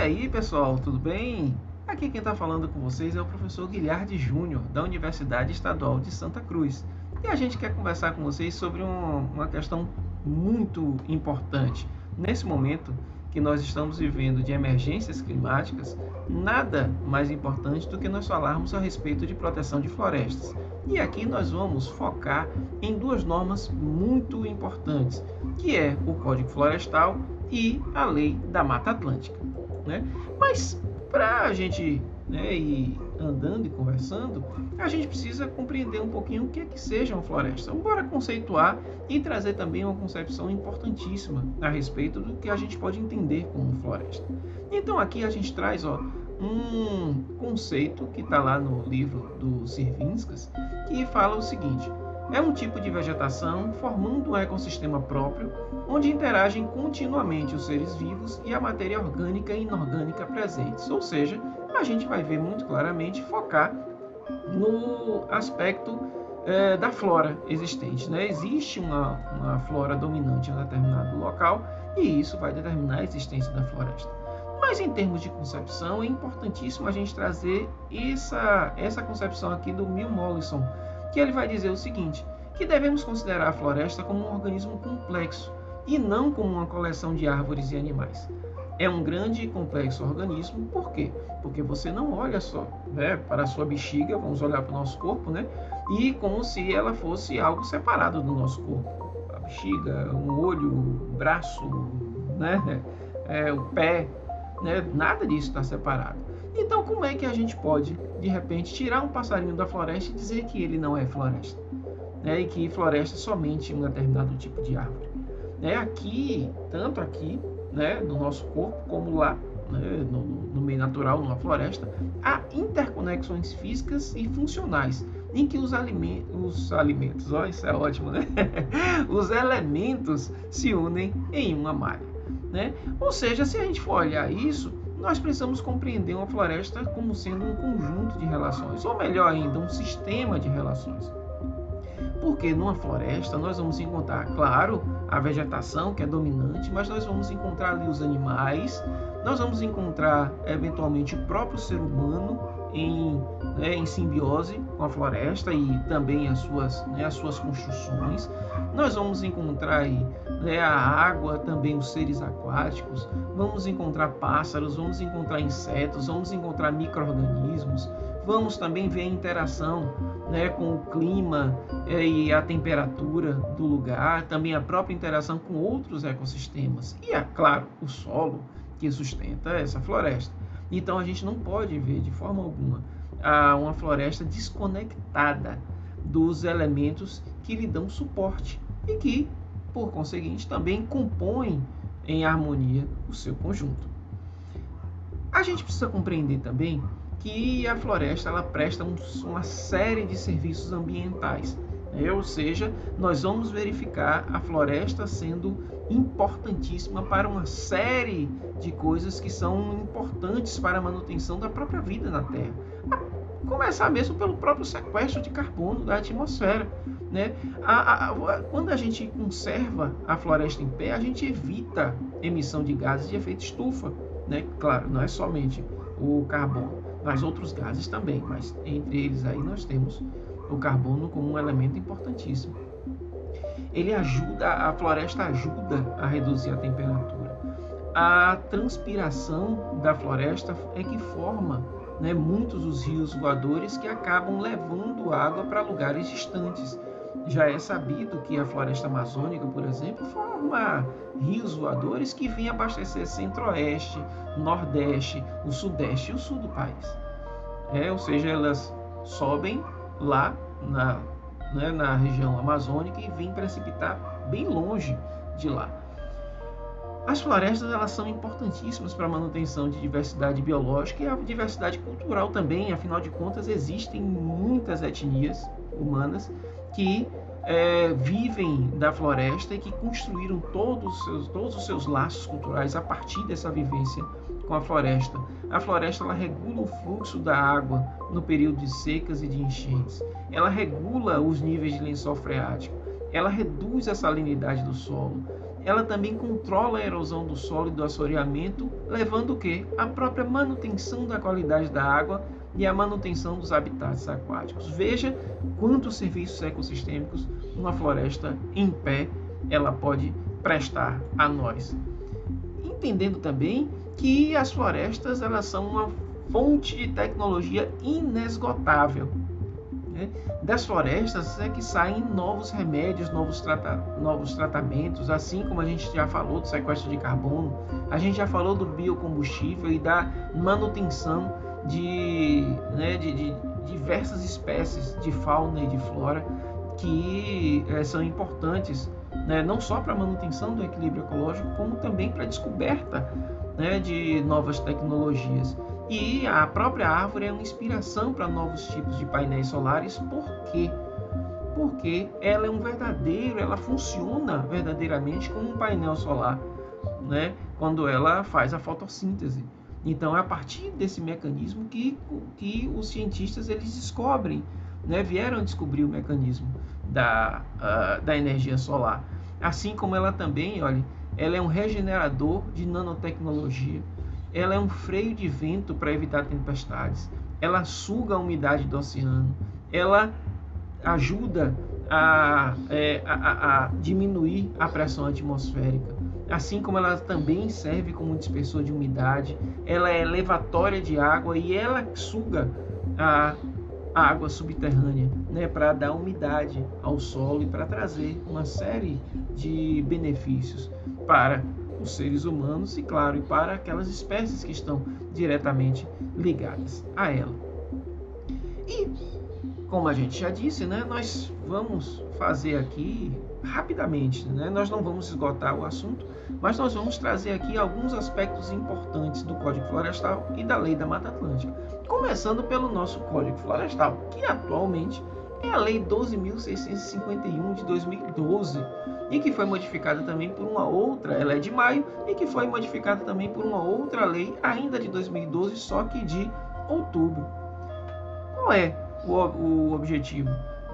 aí, pessoal, tudo bem? Aqui quem está falando com vocês é o professor Guilherme Júnior, da Universidade Estadual de Santa Cruz. E a gente quer conversar com vocês sobre um, uma questão muito importante. Nesse momento que nós estamos vivendo de emergências climáticas, nada mais importante do que nós falarmos a respeito de proteção de florestas. E aqui nós vamos focar em duas normas muito importantes, que é o Código Florestal e a Lei da Mata Atlântica. Né? Mas para a gente né, ir andando e conversando, a gente precisa compreender um pouquinho o que é que seja uma floresta. Bora conceituar e trazer também uma concepção importantíssima a respeito do que a gente pode entender como floresta. Então aqui a gente traz ó, um conceito que está lá no livro do Sirvinskas, que fala o seguinte: é um tipo de vegetação formando um ecossistema próprio, onde interagem continuamente os seres vivos e a matéria orgânica e inorgânica presentes. Ou seja, a gente vai ver muito claramente focar no aspecto é, da flora existente. Né? Existe uma, uma flora dominante em um determinado local e isso vai determinar a existência da floresta. Mas em termos de concepção, é importantíssimo a gente trazer essa, essa concepção aqui do Mill Mollison, que ele vai dizer o seguinte, que devemos considerar a floresta como um organismo complexo e não como uma coleção de árvores e animais. É um grande e complexo organismo, por quê? Porque você não olha só né, para a sua bexiga, vamos olhar para o nosso corpo, né? E como se ela fosse algo separado do nosso corpo. A bexiga, um olho, o braço, né? É, o pé, né? nada disso está separado. Então, como é que a gente pode, de repente, tirar um passarinho da floresta e dizer que ele não é floresta? Né? E que floresta é somente um determinado tipo de árvore. Né? Aqui, tanto aqui, né, no nosso corpo, como lá, né, no, no meio natural, numa floresta, há interconexões físicas e funcionais em que os, alimentos, os alimentos, ó, isso é ótimo, né? os elementos se unem em uma malha. Né? Ou seja, se a gente for olhar isso, nós precisamos compreender uma floresta como sendo um conjunto de relações, ou melhor ainda, um sistema de relações. Porque numa floresta nós vamos encontrar, claro, a vegetação que é dominante, mas nós vamos encontrar ali os animais, nós vamos encontrar eventualmente o próprio ser humano em, né, em simbiose com a floresta e também as suas, né, as suas construções. Nós vamos encontrar aí, né, a água, também os seres aquáticos, vamos encontrar pássaros, vamos encontrar insetos, vamos encontrar micro-organismos, vamos também ver a interação né, com o clima é, e a temperatura do lugar, também a própria interação com outros ecossistemas. E, é claro, o solo que sustenta essa floresta. Então a gente não pode ver de forma alguma uma floresta desconectada dos elementos que lhe dão suporte e que, por conseguinte, também compõem em harmonia o seu conjunto. A gente precisa compreender também que a floresta ela presta uma série de serviços ambientais. Né? Ou seja, nós vamos verificar a floresta sendo importantíssima para uma série de coisas que são importantes para a manutenção da própria vida na Terra. A começar mesmo pelo próprio sequestro de carbono da atmosfera. Né? A, a, a, quando a gente conserva a floresta em pé, a gente evita emissão de gases de efeito estufa. Né? Claro, não é somente o carbono mas outros gases também, mas entre eles aí nós temos o carbono como um elemento importantíssimo. Ele ajuda, a floresta ajuda a reduzir a temperatura. A transpiração da floresta é que forma né, muitos dos rios voadores que acabam levando água para lugares distantes. Já é sabido que a floresta amazônica, por exemplo, forma rios voadores que vêm abastecer centro-oeste, nordeste, o sudeste e o sul do país. É, ou seja, elas sobem lá na, né, na região amazônica e vêm precipitar bem longe de lá. As florestas elas são importantíssimas para a manutenção de diversidade biológica e a diversidade cultural também. Afinal de contas, existem muitas etnias humanas que é, vivem da floresta e que construíram todos os, seus, todos os seus laços culturais a partir dessa vivência com a floresta. A floresta ela regula o fluxo da água no período de secas e de enchentes. Ela regula os níveis de lençol freático. Ela reduz a salinidade do solo. ela também controla a erosão do solo e do assoreamento, levando o que? A própria manutenção da qualidade da água e a manutenção dos habitats aquáticos. Veja quantos serviços ecossistêmicos uma floresta em pé ela pode prestar a nós. Entendendo também que as florestas elas são uma fonte de tecnologia inesgotável. Né? Das florestas é que saem novos remédios, novos, trata novos tratamentos, assim como a gente já falou do sequestro de carbono, a gente já falou do biocombustível e da manutenção de, né, de, de diversas espécies de fauna e de flora que é, são importantes né, não só para a manutenção do equilíbrio ecológico, como também para a descoberta né, de novas tecnologias. E a própria árvore é uma inspiração para novos tipos de painéis solares, por quê? Porque ela é um verdadeiro, ela funciona verdadeiramente como um painel solar, né? quando ela faz a fotossíntese. Então é a partir desse mecanismo que, que os cientistas eles descobrem, né? vieram descobrir o mecanismo da, uh, da energia solar. Assim como ela também, olha, ela é um regenerador de nanotecnologia, ela é um freio de vento para evitar tempestades, ela suga a umidade do oceano, ela ajuda a, é, a, a, diminuir a pressão atmosférica. Assim como ela também serve como dispersor de umidade, ela é elevatória de água e ela suga a água subterrânea, né, para dar umidade ao solo e para trazer uma série de benefícios para os seres humanos e, claro, e para aquelas espécies que estão diretamente ligadas a ela. E, como a gente já disse, né, nós vamos fazer aqui rapidamente, né, nós não vamos esgotar o assunto, mas nós vamos trazer aqui alguns aspectos importantes do Código Florestal e da Lei da Mata Atlântica. Começando pelo nosso Código Florestal, que atualmente é a Lei 12.651 de 2012 e que foi modificada também por uma outra, ela é de maio, e que foi modificada também por uma outra lei ainda de 2012, só que de outubro. Qual é o, o objetivo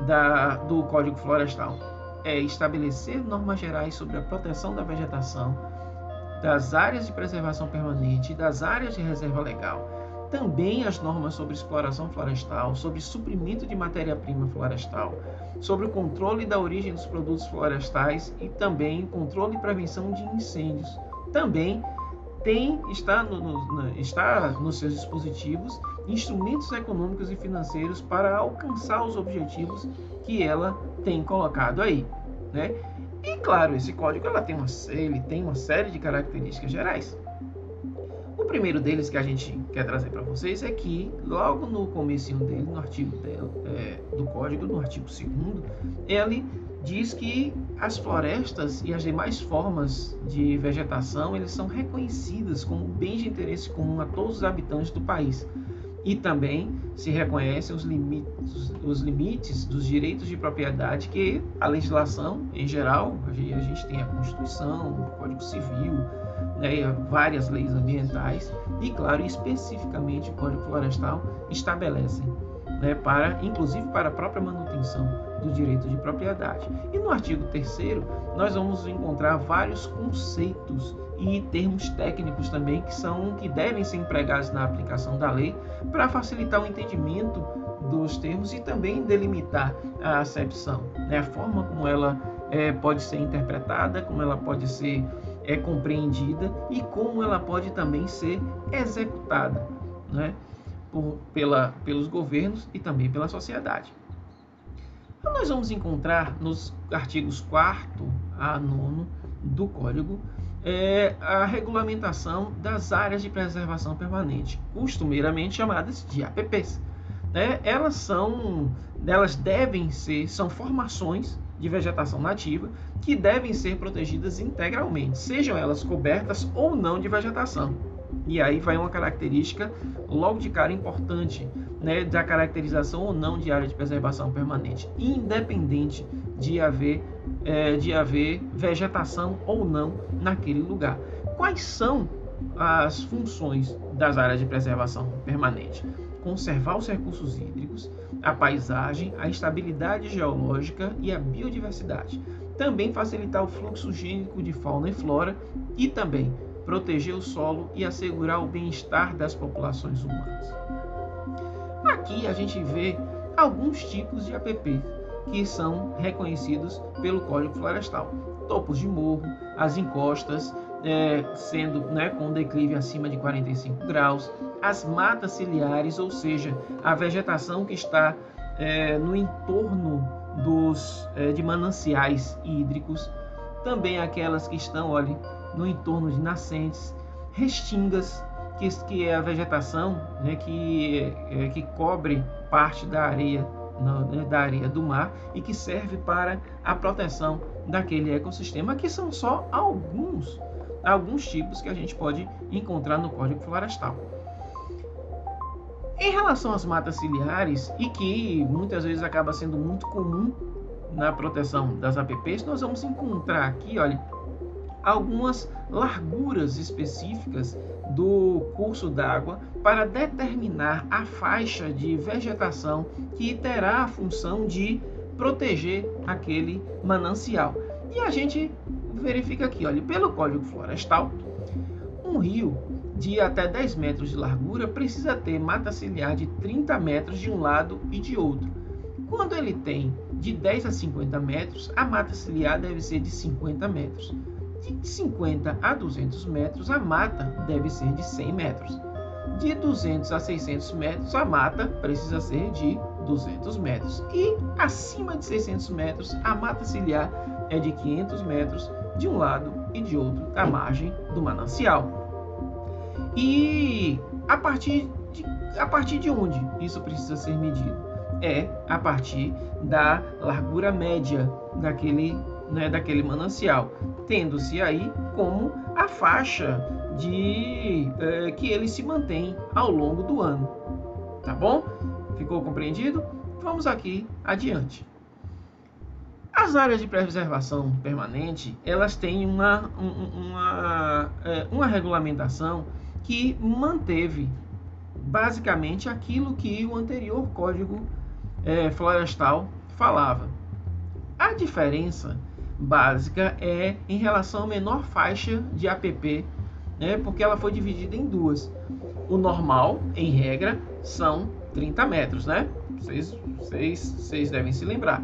da, do Código Florestal? É estabelecer normas gerais sobre a proteção da vegetação, das áreas de preservação permanente e das áreas de reserva legal. Também as normas sobre exploração florestal, sobre suprimento de matéria-prima florestal, sobre o controle da origem dos produtos florestais e também controle e prevenção de incêndios. Também tem está, no, no, está nos seus dispositivos instrumentos econômicos e financeiros para alcançar os objetivos que ela tem colocado aí. Né? E claro, esse código ela tem uma, ele tem uma série de características gerais. O primeiro deles que a gente quer trazer para vocês é que logo no começo dele, no artigo é, do código, no artigo 2 ele diz que as florestas e as demais formas de vegetação eles são reconhecidas como bens de interesse comum a todos os habitantes do país e também se reconhecem os limites, os limites dos direitos de propriedade que a legislação, em geral, a gente tem a Constituição, o Código Civil, né, várias leis ambientais e, claro, especificamente o Código Florestal estabelecem, né, para, inclusive para a própria manutenção do direito de propriedade. E no artigo 3 nós vamos encontrar vários conceitos e termos técnicos também que são que devem ser empregados na aplicação da lei para facilitar o entendimento dos termos e também delimitar a acepção, né? a forma como ela é, pode ser interpretada, como ela pode ser é, compreendida e como ela pode também ser executada né? Por, pela, pelos governos e também pela sociedade. Então, nós vamos encontrar nos artigos 4 a 9 do Código é a regulamentação das áreas de preservação permanente, costumeiramente chamadas de APPs. Né? Elas são, elas devem ser, são formações de vegetação nativa que devem ser protegidas integralmente, sejam elas cobertas ou não de vegetação. E aí vai uma característica logo de cara importante, né, da caracterização ou não de área de preservação permanente, independente de haver, é, de haver vegetação ou não naquele lugar. Quais são as funções das áreas de preservação permanente? Conservar os recursos hídricos, a paisagem, a estabilidade geológica e a biodiversidade. também facilitar o fluxo gênico de fauna e flora e também proteger o solo e assegurar o bem-estar das populações humanas. Aqui a gente vê alguns tipos de APP que são reconhecidos pelo Código Florestal: topos de morro, as encostas, é, sendo né, com declive acima de 45 graus, as matas ciliares, ou seja, a vegetação que está é, no entorno dos, é, de mananciais hídricos, também aquelas que estão olha, no entorno de nascentes, restingas, que, que é a vegetação né, que, é, que cobre parte da areia da areia do mar e que serve para a proteção daquele ecossistema, que são só alguns alguns tipos que a gente pode encontrar no Código Florestal. Em relação às matas ciliares, e que muitas vezes acaba sendo muito comum na proteção das APPs, nós vamos encontrar aqui, olha, algumas larguras específicas do curso d'água para determinar a faixa de vegetação que terá a função de proteger aquele manancial. E a gente verifica aqui, olha, pelo Código Florestal, um rio de até 10 metros de largura precisa ter mata ciliar de 30 metros de um lado e de outro. Quando ele tem de 10 a 50 metros, a mata ciliar deve ser de 50 metros. De 50 a 200 metros, a mata deve ser de 100 metros. De 200 a 600 metros, a mata precisa ser de 200 metros. E acima de 600 metros, a mata ciliar é de 500 metros de um lado e de outro da margem do manancial. E a partir de, a partir de onde isso precisa ser medido? É a partir da largura média daquele, né, daquele manancial, tendo-se aí como a faixa de é, que ele se mantém ao longo do ano. Tá bom? Ficou compreendido? Vamos aqui adiante. As áreas de preservação permanente, elas têm uma, uma, é, uma regulamentação que manteve basicamente aquilo que o anterior código é, florestal falava. A diferença básica é em relação à menor faixa de APP, né, porque ela foi dividida em duas. O normal, em regra, são 30 metros, né? Vocês, vocês, vocês devem se lembrar.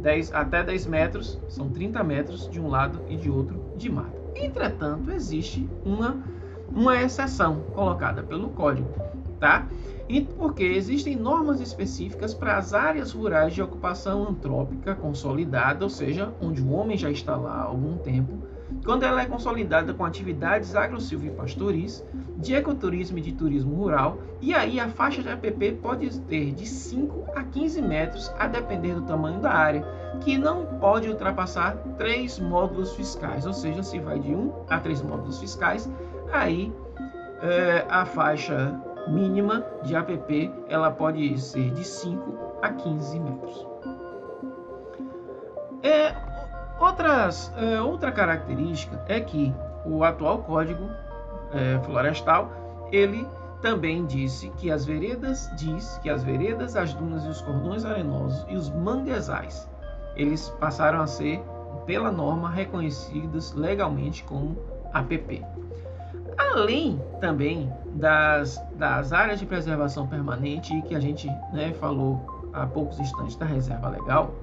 10, até 10 metros são 30 metros de um lado e de outro de mata. Entretanto, existe uma uma exceção colocada pelo código, tá? E porque existem normas específicas para as áreas rurais de ocupação antrópica consolidada, ou seja, onde o homem já está lá há algum tempo, quando ela é consolidada com atividades agro-silvipastoris, de ecoturismo e de turismo rural, e aí a faixa de APP pode ter de 5 a 15 metros, a depender do tamanho da área, que não pode ultrapassar 3 módulos fiscais, ou seja, se vai de 1 a 3 módulos fiscais, aí é, a faixa mínima de APP ela pode ser de 5 a 15 metros. É, outras, é, outra característica é que o atual código é, florestal ele também disse que as veredas diz que as veredas, as dunas e os cordões arenosos e os manguezais eles passaram a ser pela norma reconhecidos legalmente como APP. Além também das, das áreas de preservação permanente que a gente né, falou há poucos instantes da reserva legal,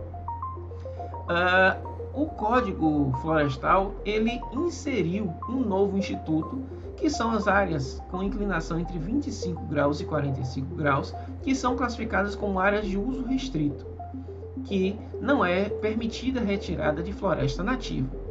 uh, o Código Florestal ele inseriu um novo instituto que são as áreas com inclinação entre 25 graus e 45 graus, que são classificadas como áreas de uso restrito, que não é permitida a retirada de floresta nativa.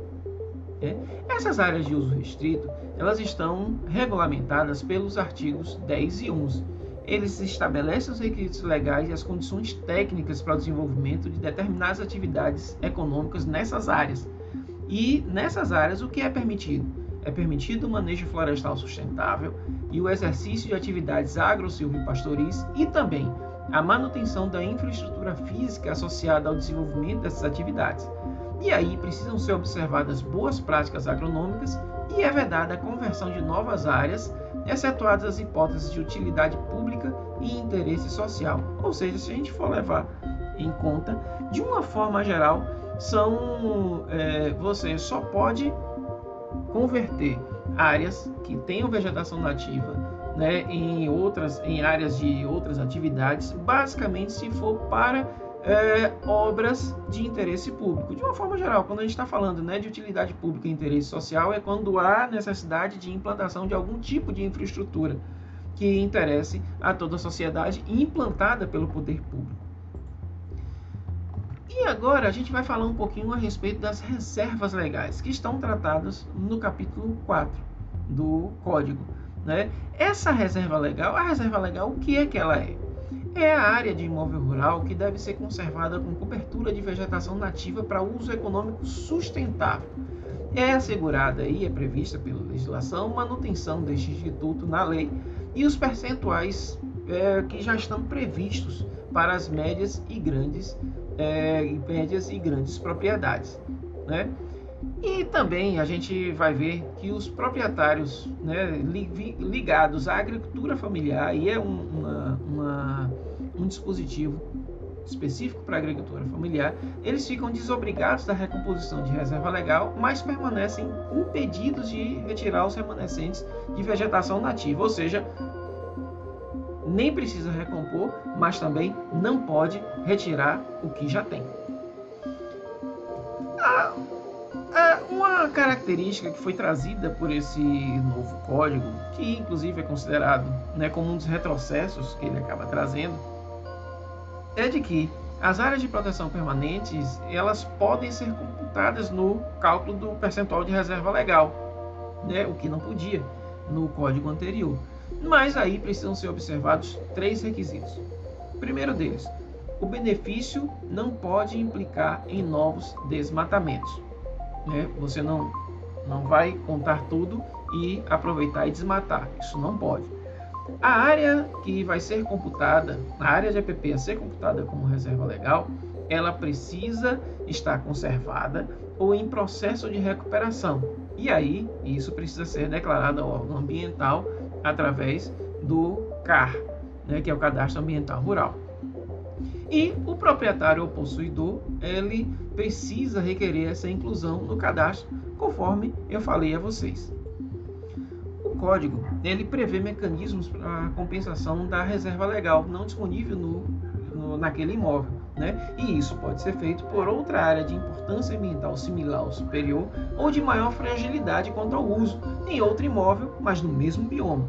É. Essas áreas de uso restrito elas estão regulamentadas pelos artigos 10 e 11. Eles estabelecem os requisitos legais e as condições técnicas para o desenvolvimento de determinadas atividades econômicas nessas áreas. E nessas áreas, o que é permitido? É permitido o manejo florestal sustentável e o exercício de atividades agro pastoris e também a manutenção da infraestrutura física associada ao desenvolvimento dessas atividades. E aí precisam ser observadas boas práticas agronômicas e é vedada a conversão de novas áreas, excetuadas as hipóteses de utilidade pública e interesse social. Ou seja, se a gente for levar em conta, de uma forma geral, são é, você só pode converter áreas que tenham vegetação nativa né, em outras em áreas de outras atividades, basicamente se for para é, obras de interesse público. De uma forma geral, quando a gente está falando né, de utilidade pública e interesse social, é quando há necessidade de implantação de algum tipo de infraestrutura que interesse a toda a sociedade implantada pelo poder público. E agora a gente vai falar um pouquinho a respeito das reservas legais, que estão tratadas no capítulo 4 do Código. Né? Essa reserva legal, a reserva legal, o que é que ela é? É a área de imóvel rural que deve ser conservada com cobertura de vegetação nativa para uso econômico sustentável. É assegurada e é prevista pela legislação manutenção deste instituto na lei e os percentuais é, que já estão previstos para as médias e grandes é, médias e grandes propriedades, né? E também a gente vai ver que os proprietários né, ligados à agricultura familiar, e é um, uma, uma, um dispositivo específico para a agricultura familiar, eles ficam desobrigados da recomposição de reserva legal, mas permanecem impedidos de retirar os remanescentes de vegetação nativa, ou seja, nem precisa recompor, mas também não pode retirar o que já tem. Ah, uma característica que foi trazida por esse novo código, que inclusive é considerado né, como um dos retrocessos que ele acaba trazendo, é de que as áreas de proteção permanentes elas podem ser computadas no cálculo do percentual de reserva legal, né, o que não podia no código anterior. Mas aí precisam ser observados três requisitos. O primeiro deles, o benefício não pode implicar em novos desmatamentos. Né? Você não, não vai contar tudo e aproveitar e desmatar. Isso não pode. A área que vai ser computada, a área de APP a ser computada como reserva legal, ela precisa estar conservada ou em processo de recuperação. E aí, isso precisa ser declarado ao órgão ambiental através do CAR, né, que é o Cadastro Ambiental Rural. E o proprietário ou possuidor, ele precisa requerer essa inclusão no cadastro, conforme eu falei a vocês. O código, ele prevê mecanismos para compensação da reserva legal não disponível no, no, naquele imóvel. Né? E isso pode ser feito por outra área de importância ambiental similar ou superior ou de maior fragilidade quanto ao uso em outro imóvel, mas no mesmo bioma.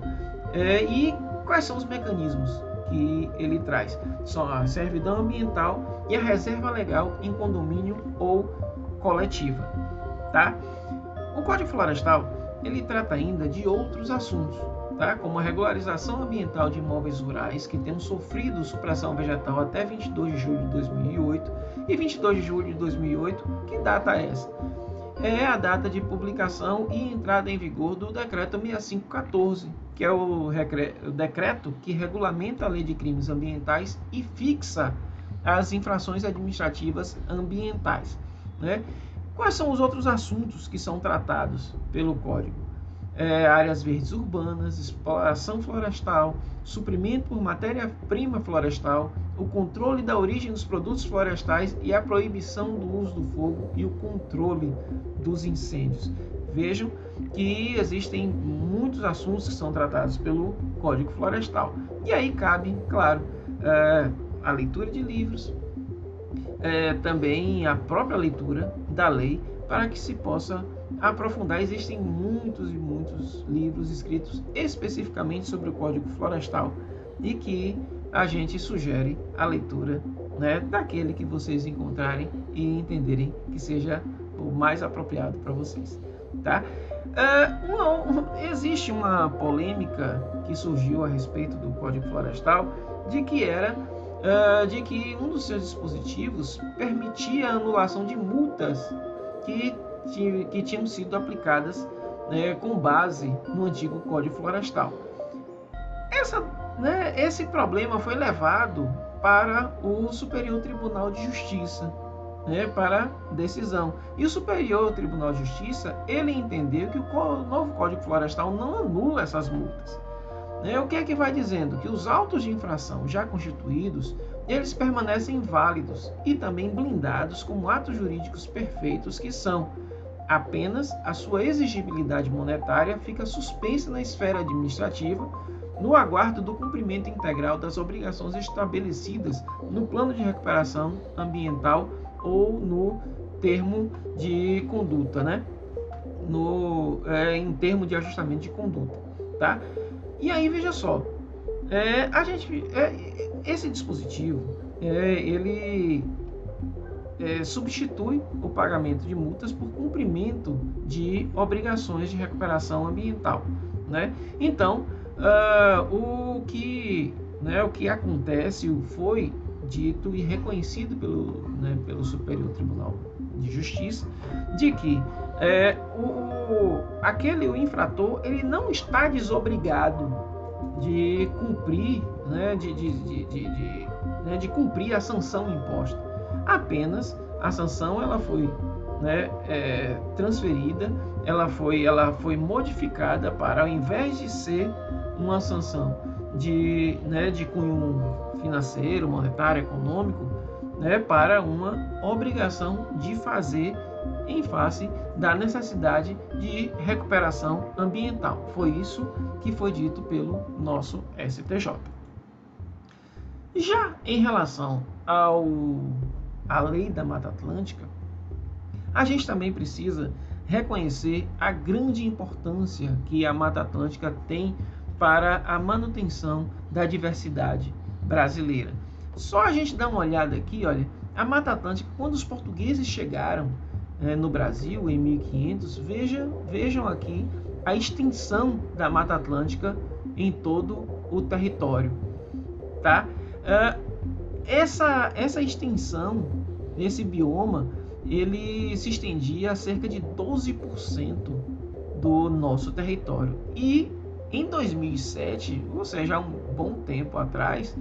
É, e quais são os mecanismos? Que ele traz. São a servidão ambiental e a reserva legal em condomínio ou coletiva, tá? O Código Florestal, ele trata ainda de outros assuntos, tá? Como a regularização ambiental de imóveis rurais que tenham sofrido supressão vegetal até 22 de julho de 2008 e 22 de julho de 2008, que data é essa? É a data de publicação e entrada em vigor do decreto 6514, que é o, o decreto que regulamenta a lei de crimes ambientais e fixa as infrações administrativas ambientais. Né? Quais são os outros assuntos que são tratados pelo Código? É, áreas verdes urbanas, exploração florestal, suprimento por matéria-prima florestal, o controle da origem dos produtos florestais e a proibição do uso do fogo e o controle dos incêndios. Vejam que existem muitos assuntos que são tratados pelo Código Florestal. E aí cabe, claro, é, a leitura de livros, é, também a própria leitura da lei, para que se possa aprofundar. Existem muitos e muitos livros escritos especificamente sobre o Código Florestal e que a gente sugere a leitura né, daquele que vocês encontrarem e entenderem que seja o mais apropriado para vocês. Tá? Uh, existe uma polêmica que surgiu a respeito do Código Florestal de que era uh, de que um dos seus dispositivos permitia a anulação de multas que, que tinham sido aplicadas né, com base no antigo Código Florestal. Essa, né, esse problema foi levado para o Superior Tribunal de Justiça né, para decisão. E o Superior Tribunal de Justiça ele entendeu que o novo Código Florestal não anula essas multas. Né? O que é que vai dizendo? Que os autos de infração já constituídos eles permanecem válidos e também blindados como atos jurídicos perfeitos que são. Apenas a sua exigibilidade monetária fica suspensa na esfera administrativa no aguardo do cumprimento integral das obrigações estabelecidas no plano de recuperação ambiental ou no termo de conduta, né? No, é, em termo de ajustamento de conduta, tá? E aí veja só, é, a gente, é, esse dispositivo, é, ele é, substitui o pagamento de multas por cumprimento de obrigações de recuperação ambiental, né? Então Uh, o que né, o que acontece foi dito e reconhecido pelo, né, pelo Superior Tribunal de Justiça de que é, o, aquele o infrator ele não está desobrigado de cumprir né, de, de, de, de, de, né, de cumprir a sanção imposta. Apenas a sanção ela foi né, é, transferida ela foi ela foi modificada para ao invés de ser uma sanção de, né, de cunho financeiro, monetário, econômico, né, para uma obrigação de fazer em face da necessidade de recuperação ambiental. Foi isso que foi dito pelo nosso STJ. Já em relação ao à lei da Mata Atlântica, a gente também precisa reconhecer a grande importância que a Mata Atlântica tem para a manutenção da diversidade brasileira. Só a gente dá uma olhada aqui, olha, a Mata Atlântica, quando os portugueses chegaram é, no Brasil em 1500, veja, vejam aqui a extensão da Mata Atlântica em todo o território, tá? Uh, essa, essa extensão desse bioma, ele se estendia a cerca de 12% do nosso território e em 2007, ou seja, há um bom tempo atrás,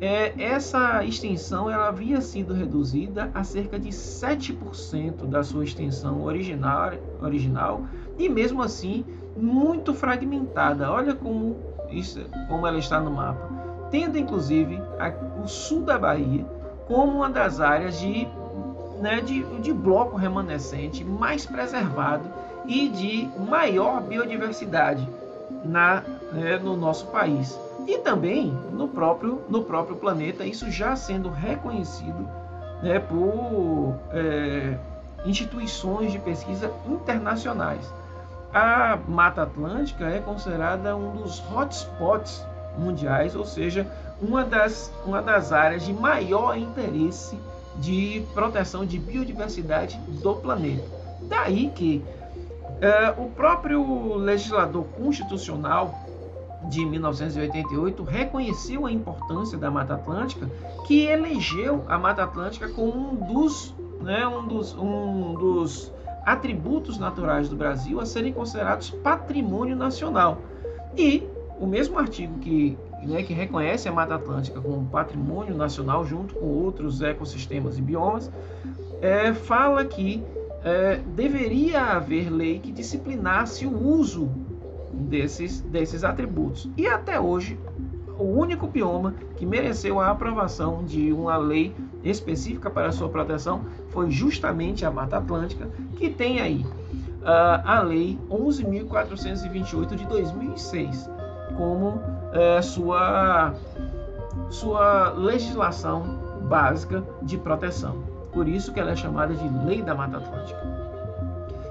é, essa extensão ela havia sido reduzida a cerca de 7% da sua extensão original, original e mesmo assim muito fragmentada. Olha como, isso, como ela está no mapa, tendo inclusive a, o sul da Bahia como uma das áreas de, né, de, de bloco remanescente mais preservado e de maior biodiversidade na, né, no nosso país e também no próprio, no próprio planeta, isso já sendo reconhecido né, por é, instituições de pesquisa internacionais. A Mata Atlântica é considerada um dos hotspots mundiais, ou seja, uma das, uma das áreas de maior interesse de proteção de biodiversidade do planeta. Daí que é, o próprio legislador constitucional de 1988 reconheceu a importância da Mata Atlântica, que elegeu a Mata Atlântica como um dos, né, um dos, um dos atributos naturais do Brasil a serem considerados patrimônio nacional. E o mesmo artigo que, né, que reconhece a Mata Atlântica como patrimônio nacional, junto com outros ecossistemas e biomas, é, fala que é, deveria haver lei que disciplinasse o uso desses, desses atributos. E até hoje, o único bioma que mereceu a aprovação de uma lei específica para sua proteção foi justamente a Mata Atlântica, que tem aí uh, a Lei 11.428 de 2006 como uh, sua, sua legislação básica de proteção. Por isso que ela é chamada de Lei da Mata Atlântica.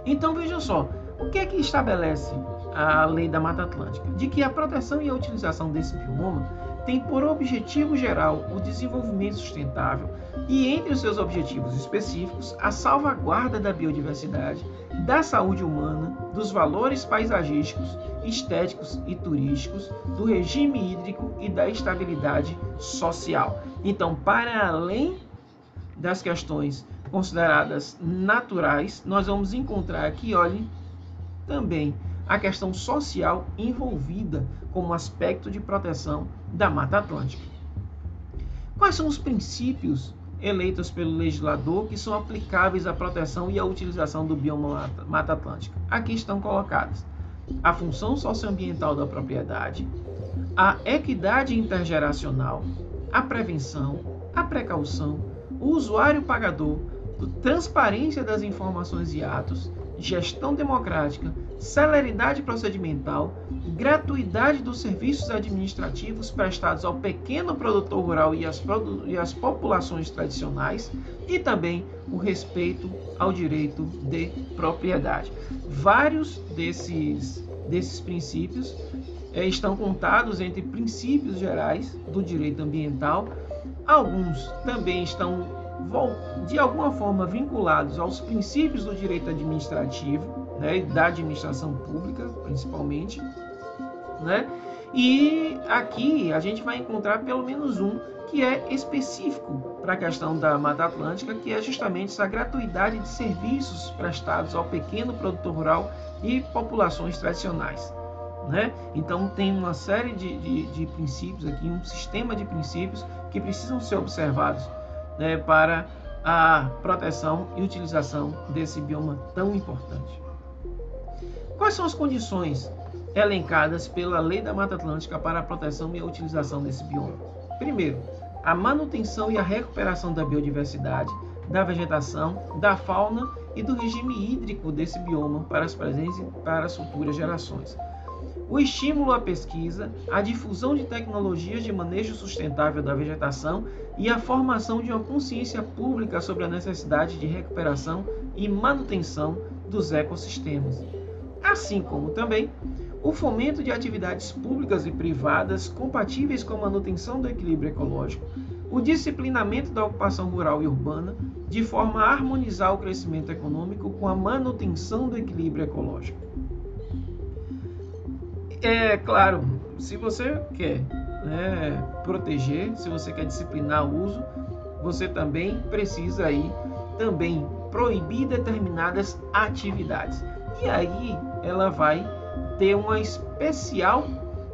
Então vejam só, o que é que estabelece a Lei da Mata Atlântica? De que a proteção e a utilização desse bioma tem por objetivo geral o desenvolvimento sustentável e, entre os seus objetivos específicos, a salvaguarda da biodiversidade, da saúde humana, dos valores paisagísticos, estéticos e turísticos, do regime hídrico e da estabilidade social. Então, para além das questões consideradas naturais, nós vamos encontrar aqui, olhe, também a questão social envolvida como aspecto de proteção da Mata Atlântica. Quais são os princípios eleitos pelo legislador que são aplicáveis à proteção e à utilização do bioma Mata Atlântica? Aqui estão colocadas a função socioambiental da propriedade, a equidade intergeracional, a prevenção, a precaução, o usuário pagador, transparência das informações e atos, gestão democrática, celeridade procedimental, gratuidade dos serviços administrativos prestados ao pequeno produtor rural e às, e às populações tradicionais e também o respeito ao direito de propriedade. Vários desses, desses princípios é, estão contados entre princípios gerais do direito ambiental. Alguns também estão de alguma forma vinculados aos princípios do direito administrativo, né, da administração pública, principalmente, né? E aqui a gente vai encontrar pelo menos um que é específico para a questão da Mata Atlântica, que é justamente essa gratuidade de serviços prestados ao pequeno produtor rural e populações tradicionais. Né? Então tem uma série de, de, de princípios aqui, um sistema de princípios que precisam ser observados né, para a proteção e utilização desse bioma tão importante. Quais são as condições elencadas pela Lei da Mata Atlântica para a proteção e a utilização desse bioma? Primeiro, a manutenção e a recuperação da biodiversidade, da vegetação, da fauna e do regime hídrico desse bioma para as presentes e para as futuras gerações o estímulo à pesquisa, a difusão de tecnologias de manejo sustentável da vegetação e a formação de uma consciência pública sobre a necessidade de recuperação e manutenção dos ecossistemas. Assim como também o fomento de atividades públicas e privadas compatíveis com a manutenção do equilíbrio ecológico, o disciplinamento da ocupação rural e urbana, de forma a harmonizar o crescimento econômico com a manutenção do equilíbrio ecológico. É claro, se você quer né, proteger, se você quer disciplinar o uso, você também precisa aí também proibir determinadas atividades. E aí ela vai ter uma especial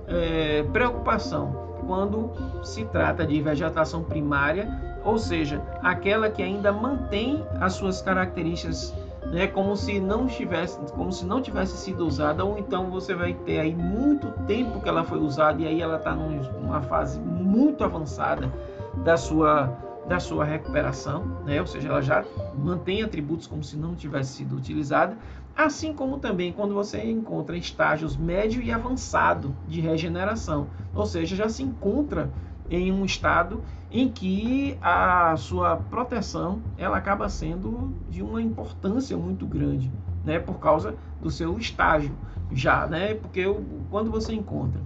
é, preocupação quando se trata de vegetação primária, ou seja, aquela que ainda mantém as suas características né, como se não tivesse, como se não tivesse sido usada, ou então você vai ter aí muito tempo que ela foi usada e aí ela está numa fase muito avançada da sua da sua recuperação, né? ou seja, ela já mantém atributos como se não tivesse sido utilizada, assim como também quando você encontra estágios médio e avançado de regeneração, ou seja, já se encontra em um estado em que a sua proteção ela acaba sendo de uma importância muito grande, né, por causa do seu estágio já, né, porque quando você encontra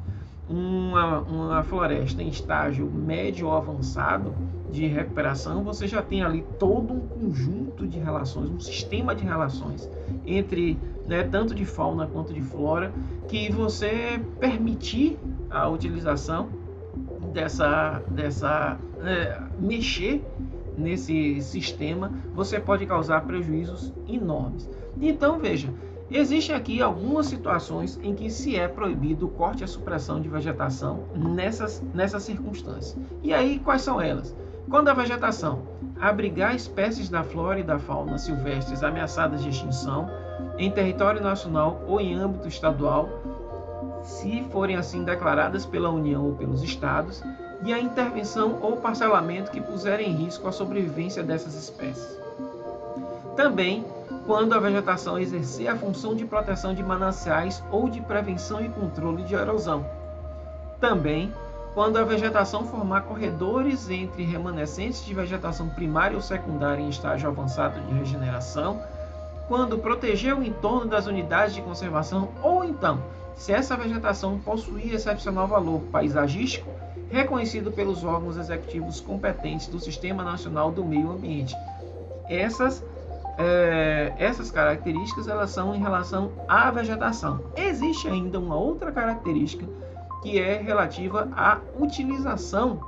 uma, uma floresta em estágio médio avançado de recuperação, você já tem ali todo um conjunto de relações, um sistema de relações entre né, tanto de fauna quanto de flora, que você permitir a utilização dessa, dessa é, mexer nesse sistema, você pode causar prejuízos enormes. Então veja, existem aqui algumas situações em que se é proibido o corte e a supressão de vegetação nessas, nessas circunstâncias. E aí quais são elas? Quando a vegetação abrigar espécies da flora e da fauna silvestres ameaçadas de extinção em território nacional ou em âmbito estadual, se forem assim declaradas pela União ou pelos Estados, e a intervenção ou parcelamento que puserem em risco a sobrevivência dessas espécies. Também quando a vegetação exercer a função de proteção de mananciais ou de prevenção e controle de erosão. Também quando a vegetação formar corredores entre remanescentes de vegetação primária ou secundária em estágio avançado de regeneração, quando proteger o entorno das unidades de conservação ou então se essa vegetação possuir excepcional valor paisagístico reconhecido pelos órgãos executivos competentes do Sistema Nacional do Meio Ambiente. Essas, é, essas características elas são em relação à vegetação. Existe ainda uma outra característica que é relativa à utilização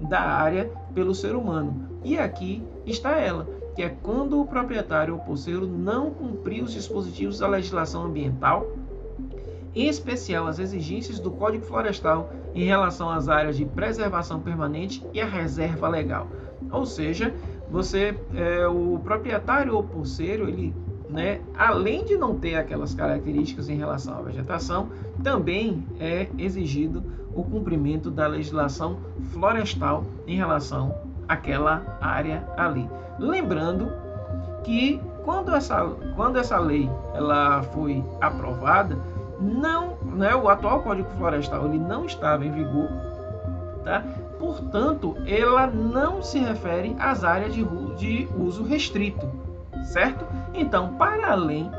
da área pelo ser humano. E aqui está ela, que é quando o proprietário ou poceiro não cumprir os dispositivos da legislação ambiental em especial as exigências do Código Florestal em relação às áreas de preservação permanente e a reserva legal. Ou seja, você, é, o proprietário ou pulseiro, ele né, além de não ter aquelas características em relação à vegetação, também é exigido o cumprimento da legislação florestal em relação àquela área ali. Lembrando que quando essa, quando essa lei ela foi aprovada, não, né, o atual Código Florestal ele não estava em vigor, tá? Portanto, ela não se refere às áreas de, de uso restrito, certo? Então, para além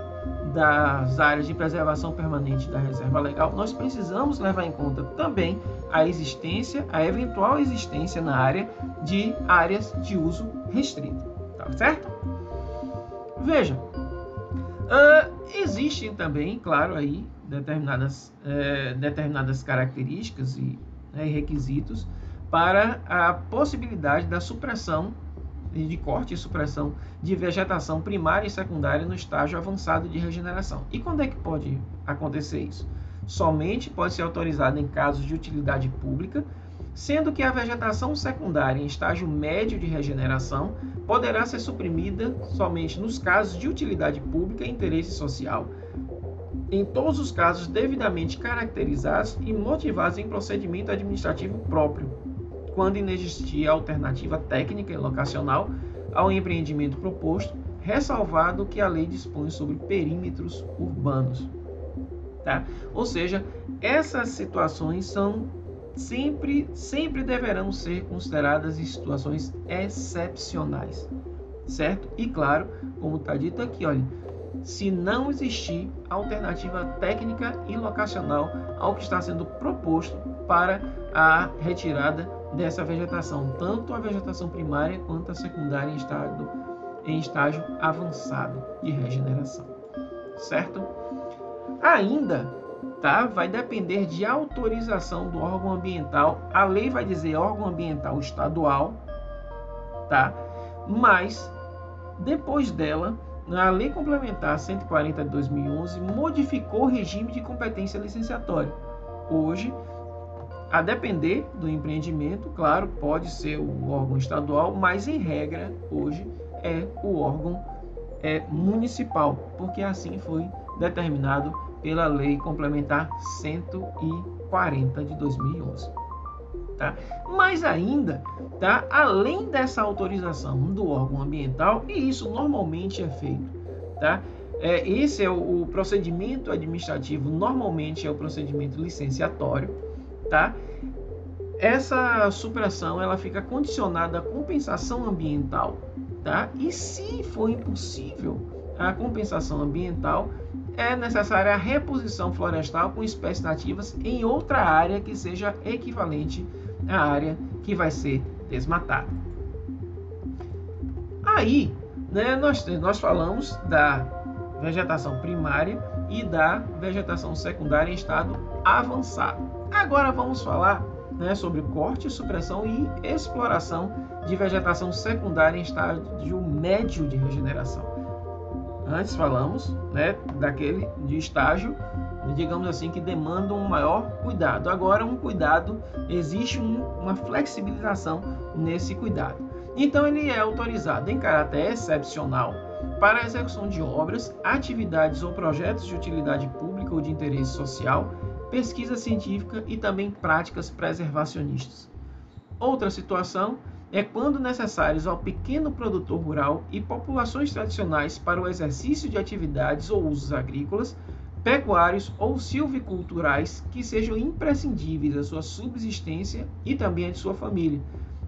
das áreas de preservação permanente da reserva legal, nós precisamos levar em conta também a existência, a eventual existência na área de áreas de uso restrito, tá certo? Veja, uh, existem também, claro, aí determinadas, uh, determinadas características e né, requisitos para a possibilidade da supressão de corte e supressão de vegetação primária e secundária no estágio avançado de regeneração. E quando é que pode acontecer isso? Somente pode ser autorizado em casos de utilidade pública, sendo que a vegetação secundária em estágio médio de regeneração poderá ser suprimida somente nos casos de utilidade pública e interesse social, em todos os casos devidamente caracterizados e motivados em procedimento administrativo próprio, quando inexistir alternativa técnica e locacional ao empreendimento proposto, ressalvado que a lei dispõe sobre perímetros urbanos. Tá? Ou seja, essas situações são sempre, sempre deverão ser consideradas situações excepcionais, certo? E claro, como está dito aqui, olha, se não existir alternativa técnica e locacional ao que está sendo proposto para a retirada dessa vegetação, tanto a vegetação primária quanto a secundária em estágio, em estágio avançado de regeneração. Certo? Ainda tá, vai depender de autorização do órgão ambiental. A lei vai dizer órgão ambiental estadual, tá? Mas depois dela, a Lei Complementar 140 de 2011 modificou o regime de competência licenciatória. Hoje, a depender do empreendimento, claro, pode ser o órgão estadual, mas em regra, hoje, é o órgão é, municipal, porque assim foi determinado pela Lei Complementar 140 de 2011. Tá? Mas ainda, tá? além dessa autorização do órgão ambiental, e isso normalmente é feito, tá? É, esse é o, o procedimento administrativo, normalmente é o procedimento licenciatório, tá? Essa supressão ela fica condicionada à compensação ambiental, tá? E se for impossível a compensação ambiental, é necessária a reposição florestal com espécies nativas em outra área que seja equivalente à área que vai ser desmatada. Aí, né, nós, nós falamos da vegetação primária e da vegetação secundária em estado avançado. Agora vamos falar né, sobre corte, supressão e exploração de vegetação secundária em estágio médio de regeneração. Antes falamos né, daquele de estágio, digamos assim, que demanda um maior cuidado. Agora, um cuidado, existe um, uma flexibilização nesse cuidado. Então, ele é autorizado em caráter excepcional para a execução de obras, atividades ou projetos de utilidade pública ou de interesse social pesquisa científica e também práticas preservacionistas. Outra situação é quando necessários ao pequeno produtor rural e populações tradicionais para o exercício de atividades ou usos agrícolas, pecuários ou silviculturais que sejam imprescindíveis à sua subsistência e também à de sua família,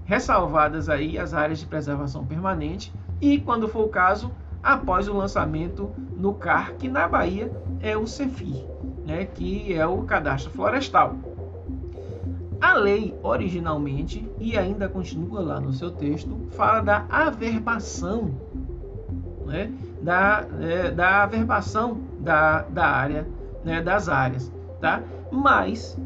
ressalvadas aí as áreas de preservação permanente e, quando for o caso, após o lançamento no CAR, que na Bahia é o CEFIR né, que é o cadastro florestal. A lei, originalmente, e ainda continua lá no seu texto, fala da averbação, né, da, é, da averbação da, da área, né, das áreas. Tá? Mas,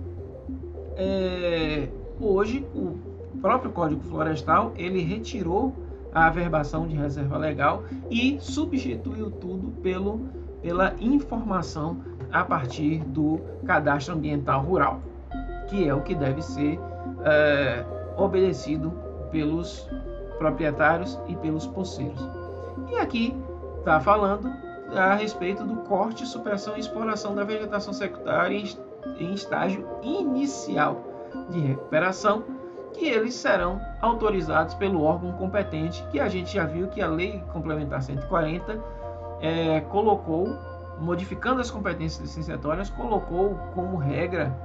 é, hoje, o próprio Código Florestal, ele retirou a averbação de reserva legal e substituiu tudo pelo, pela informação a partir do cadastro ambiental rural, que é o que deve ser é, obedecido pelos proprietários e pelos poceiros. E aqui está falando a respeito do corte, supressão e exploração da vegetação secundária em estágio inicial de recuperação, que eles serão autorizados pelo órgão competente, que a gente já viu que a Lei Complementar 140 é, colocou, modificando as competências licenciatórias, colocou como regra,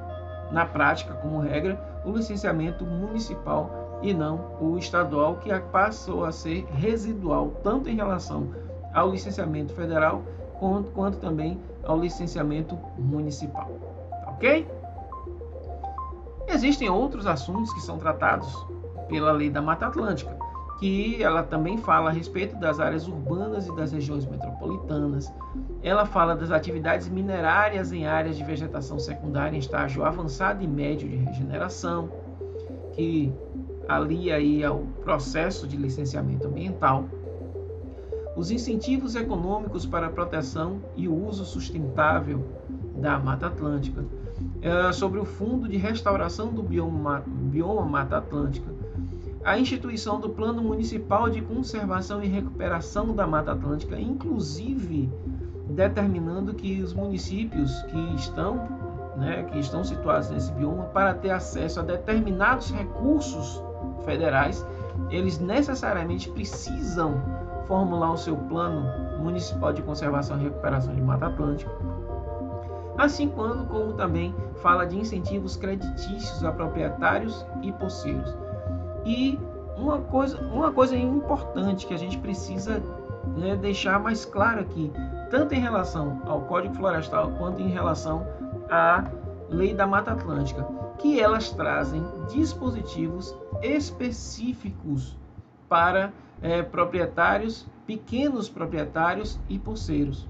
na prática, como regra, o licenciamento municipal e não o estadual, que passou a ser residual, tanto em relação ao licenciamento federal quanto, quanto também ao licenciamento municipal. Ok? Existem outros assuntos que são tratados pela lei da Mata Atlântica, que ela também fala a respeito das áreas urbanas e das regiões metropolitanas. Ela fala das atividades minerárias em áreas de vegetação secundária em estágio avançado e médio de regeneração, que alia aí ao processo de licenciamento ambiental. Os incentivos econômicos para a proteção e o uso sustentável da Mata Atlântica, é, sobre o Fundo de Restauração do Bioma, Bioma Mata Atlântica, a instituição do Plano Municipal de Conservação e Recuperação da Mata Atlântica, inclusive determinando que os municípios que estão, né, que estão situados nesse bioma, para ter acesso a determinados recursos federais, eles necessariamente precisam formular o seu plano municipal de conservação e recuperação de Mata Atlântica, assim quando como também fala de incentivos creditícios a proprietários e poceiros. E uma coisa, uma coisa importante que a gente precisa né, deixar mais claro aqui, tanto em relação ao Código Florestal quanto em relação à Lei da Mata Atlântica, que elas trazem dispositivos específicos para é, proprietários, pequenos proprietários e pulseiros.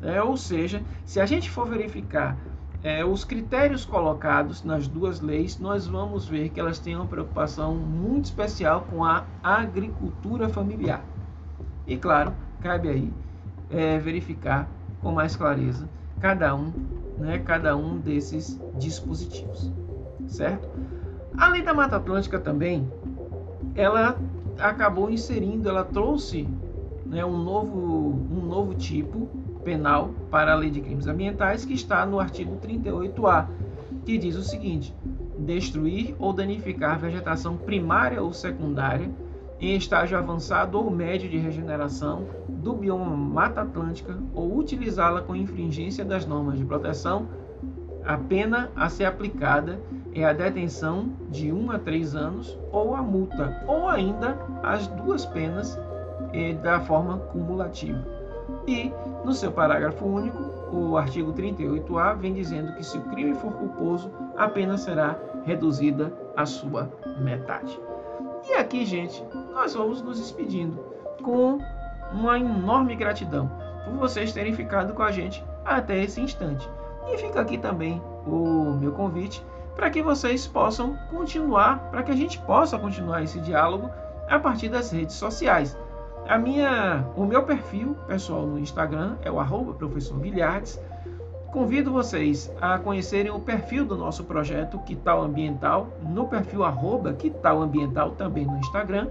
É, ou seja, se a gente for verificar é, os critérios colocados nas duas leis, nós vamos ver que elas têm uma preocupação muito especial com a agricultura familiar. E claro, cabe aí é, verificar com mais clareza cada um, né, cada um desses dispositivos, certo? A lei da Mata Atlântica também, ela acabou inserindo, ela trouxe né, um, novo, um novo tipo penal para a lei de crimes ambientais que está no artigo 38A, que diz o seguinte: destruir ou danificar vegetação primária ou secundária em estágio avançado ou médio de regeneração do bioma Mata Atlântica ou utilizá-la com infringência das normas de proteção, a pena a ser aplicada é a detenção de 1 a 3 anos ou a multa, ou ainda as duas penas eh, da forma cumulativa. E, no seu parágrafo único, o artigo 38A vem dizendo que se o crime for culposo, a pena será reduzida à sua metade. E aqui, gente, nós vamos nos despedindo com uma enorme gratidão por vocês terem ficado com a gente até esse instante. E fica aqui também o meu convite para que vocês possam continuar, para que a gente possa continuar esse diálogo a partir das redes sociais. A minha, o meu perfil pessoal no Instagram é o arroba professor Guilhardes. Convido vocês a conhecerem o perfil do nosso projeto Quital Ambiental no perfil arroba Quital Ambiental também no Instagram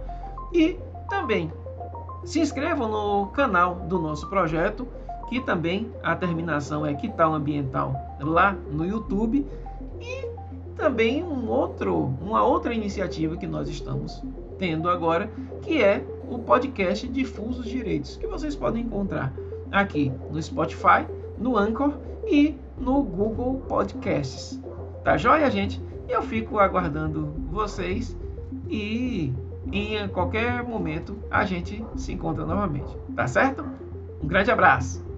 e também se inscrevam no canal do nosso projeto que também a terminação é Quital Ambiental lá no YouTube e também um outro, uma outra iniciativa que nós estamos tendo agora, que é o podcast Difusos Direitos, que vocês podem encontrar aqui no Spotify, no Anchor e no Google Podcasts. Tá joia, gente? Eu fico aguardando vocês e em qualquer momento a gente se encontra novamente. Tá certo? Um grande abraço!